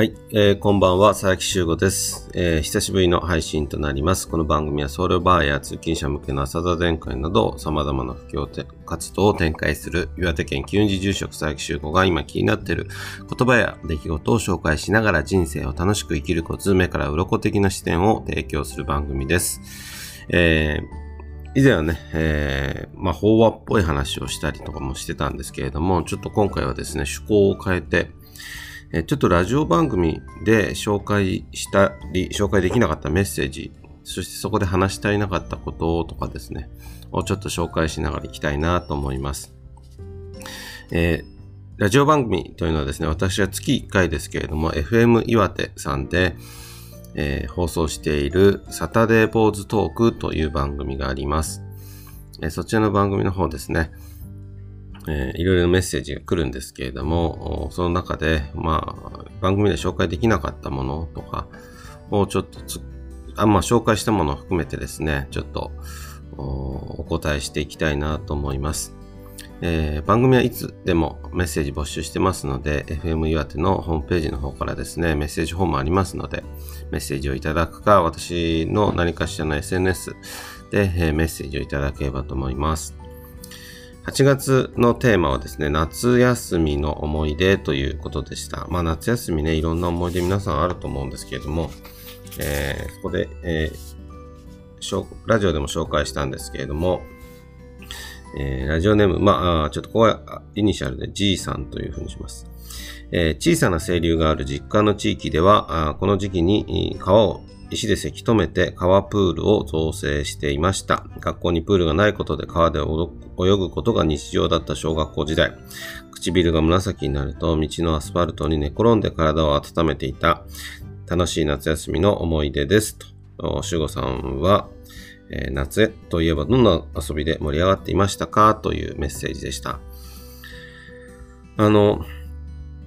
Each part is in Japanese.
はい、えーこんばんは、佐々木修吾です、えー久しぶりの配信となります。この番組はソウルバーや通勤者向けの朝田電会など様々な布教て活動を展開する岩手県九時住職佐々木修吾が今気になっている言葉や出来事を紹介しながら人生を楽しく生きるコツ、目から鱗的な視点を提供する番組です。えー以前はね、えーまあ、法話っぽい話をしたりとかもしてたんですけれども、ちょっと今回はですね、趣向を変えて、えちょっとラジオ番組で紹介したり、紹介できなかったメッセージ、そしてそこで話し足りなかったこととかですね、をちょっと紹介しながらいきたいなと思います。えーラジオ番組というのはですね、私は月1回ですけれども、FM 岩手さんで、えー放送しているサタデーポーズトークという番組があります。えーそちらの番組の方ですね、えーいろいろメッセージが来るんですけれども、その中で、まあ、番組で紹介できなかったものとかをちょっと、あまあ、紹介したものを含めてですね、ちょっとお答えしていきたいなと思います。えー番組はいつでもメッセージ募集してますので、FM 岩手のホームページの方からですね、メッセージフォームありますので、メッセージをいただくか、私の何かしらの SNS で、えメッセージをいただければと思います。8月のテーマはですね、夏休みの思い出ということでした。まあ夏休みね、いろんな思い出皆さんあると思うんですけれども、えーそこで、えーラジオでも紹介したんですけれども、えーラジオネーム、まあ、ちょっとここはイニシャルで G さんというふうにします。えー小さな清流がある実家の地域では、この時期に川を石でせき止めて川プールを造成していました。学校にプールがないことで川で泳ぐことが日常だった小学校時代。唇が紫になると道のアスファルトに寝転んで体を温めていた楽しい夏休みの思い出です。と、おしゅうごさんは、えー夏といえばどんな遊びで盛り上がっていましたか？というメッセージでした。あの、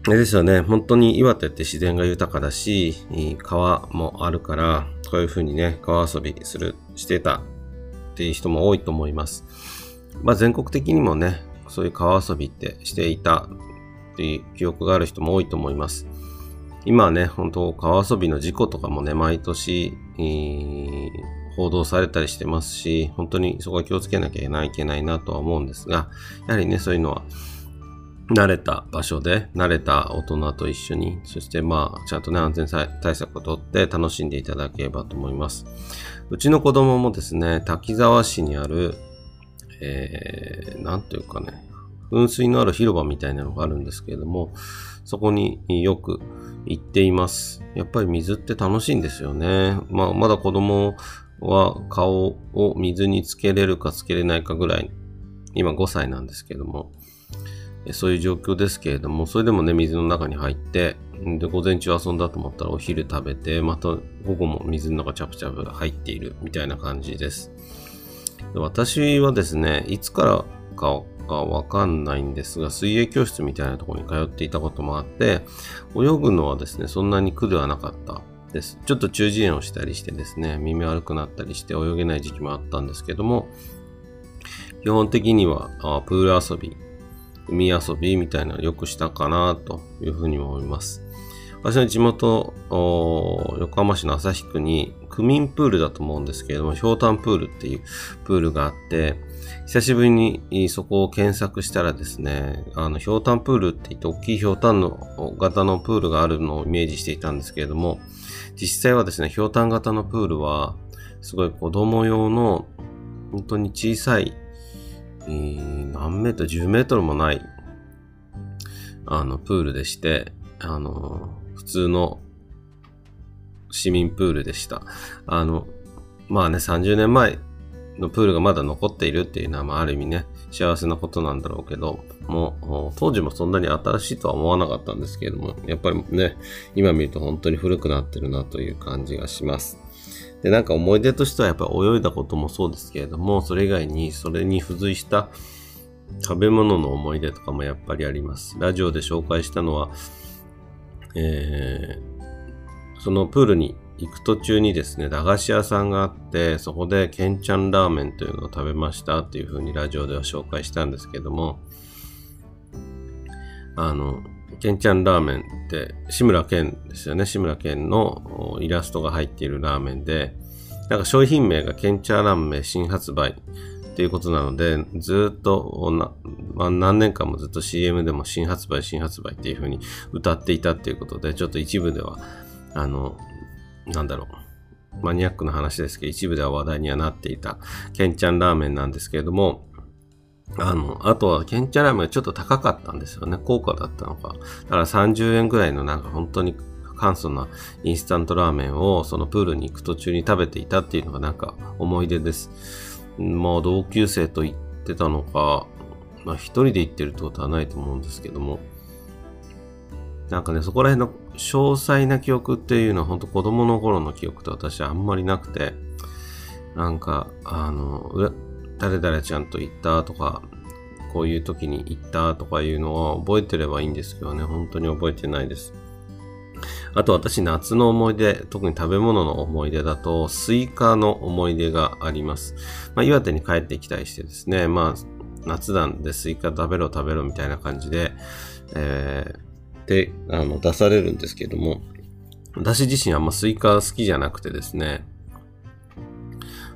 あれですよね、本当に岩手って自然が豊かだし、川もあるから、こういう風にね、川遊びする、してたっていう人も多いと思います。まあ全国的にもね、そういう川遊びってしていたっていう記憶がある人も多いと思います。今はね、本当川遊びの事故とかもね、毎年、報道されたりしてますし、本当にそこは気をつけなきゃいけないなとは思うんですが、やはりね、そういうのは慣れた場所で、慣れた大人と一緒に、そしてまあ、ちゃんとね、安全対策をとって楽しんでいただければと思います。うちの子供もですね、滝沢市にある、えー、なんというかね、噴水のある広場みたいなのがあるんですけれども、そこによく行っています。やっぱり水って楽しいんですよね。まあ、まだ子供は顔を水につけれるかつけれないかぐらい、今5歳なんですけども、そういう状況ですけれども、それでもね、水の中に入って、で、午前中遊んだと思ったらお昼食べて、また午後も水の中チャプチャプ入っているみたいな感じです。で私はですね、いつからかわかんないんですが、水泳教室みたいなところに通っていたこともあって、泳ぐのはですね、そんなに苦ではなかったです。ちょっと中耳炎をしたりしてですね、耳悪くなったりして泳げない時期もあったんですけども、基本的にはプール遊び、海遊びみたいなのをよくしたかなというふうに思います。私の地元、横浜市の旭区に区民プールだと思うんですけれども、ひょうたんプールっていうプールがあって、久しぶりにそこを検索したらですね、あの、ひょうたんプールって言って大きいひょうたんの型のプールがあるのをイメージしていたんですけれども、実際はですね、ひょうたん型のプールは、すごい子供用の、本当に小さい、え何メートル、10メートルもない、あの、プールでして、あの、普通の市民プールでした。あの、まあね、30年前のプールがまだ残っているっていうのは、まあ、ある意味ね、幸せなことなんだろうけど、もう、当時もそんなに新しいとは思わなかったんですけれども、やっぱりね、今見ると本当に古くなってるなという感じがします。で、なんか思い出としてはやっぱり泳いだこともそうですけれども、それ以外にそれに付随した食べ物の思い出とかもやっぱりあります。ラジオで紹介したのは、えー、そのプールに行く途中にですね、駄菓子屋さんがあって、そこでケンちゃんラーメンというのを食べましたっていうふうにラジオでは紹介したんですけども、あの、ケンちゃんラーメンって志村けんですよね。志村けんのイラストが入っているラーメンで、なんか商品名がケンチャーラーメン新発売っていうことなので、ずっとまあ、何年間もずっと CM でも新発売、新発売っていう風に歌っていたっていうことで、ちょっと一部では、あの、なんだろう、マニアックな話ですけど、一部では話題にはなっていた、ケンちゃんラーメンなんですけれども、あの、あとは、ケンチャラーメンがちょっと高かったんですよね。高価だったのか。だから30円ぐらいのなんか本当に簡素なインスタントラーメンをそのプールに行く途中に食べていたっていうのがなんか思い出です。まあ同級生と行ってたのか、まあ一人で行ってるってことはないと思うんですけども、なんかね、そこら辺の詳細な記憶っていうのは本当子供の頃の記憶って私はあんまりなくて、なんか、あの、誰々ちゃんと行ったとか、こういう時に行ったとかいうのは覚えてればいいんですけどね、本当に覚えてないです。あと私夏の思い出、特に食べ物の思い出だと、スイカの思い出があります。まあ、岩手に帰ってきたりしてですね、まあ、夏なんでスイカ食べろ食べろみたいな感じで、えー、で、あの、出されるんですけども、私自身あんまスイカ好きじゃなくてですね、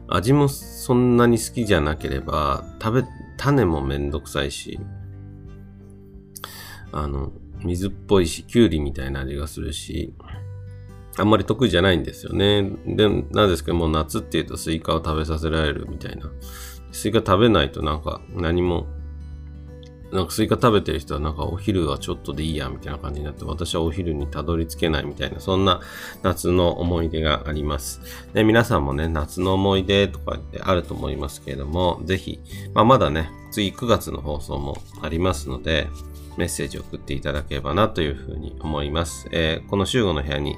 味もそんなに好きじゃなければ、食べ、種もめんどくさいし、あの、水っぽいし、きゅうりみたいな味がするし、あんまり得意じゃないんですよね。で、なんですけどもう、夏っていうとスイカを食べさせられるみたいな。スイカ食べないとなんか何も、なんかスイカ食べてる人はなんかお昼はちょっとでいいやみたいな感じになって、私はお昼にたどり着けないみたいな、そんな夏の思い出があります。で、皆さんもね、夏の思い出とかってあると思いますけれども、ぜひ、まあまだね、次9月の放送もありますので、メッセージを送っていただければなというふうに思います。えー、この週後の部屋に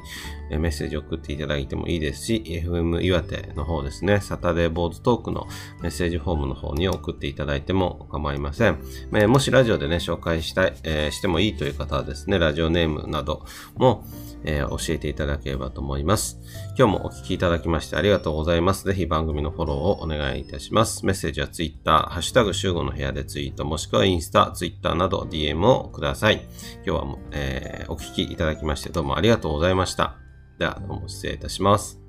メッセージを送っていただいてもいいですし、FM 岩手の方ですね、サタデーボーズトークのメッセージフォームの方に送っていただいても構いません。えー、もしラジオでね、紹介したい、えー、してもいいという方はですね、ラジオネームなども、え、教えていただければと思います。今日もお聞きいただきましてありがとうございます。ぜひ番組のフォローをお願いいたします。メッセージは Twitter、ハッシュタグ集合のの部屋でツイート、もしくはインスタ、ツイッターなど DM をください。今日は、えー、お聞きいただきましてどうもありがとうございました。では、どうも失礼いたします。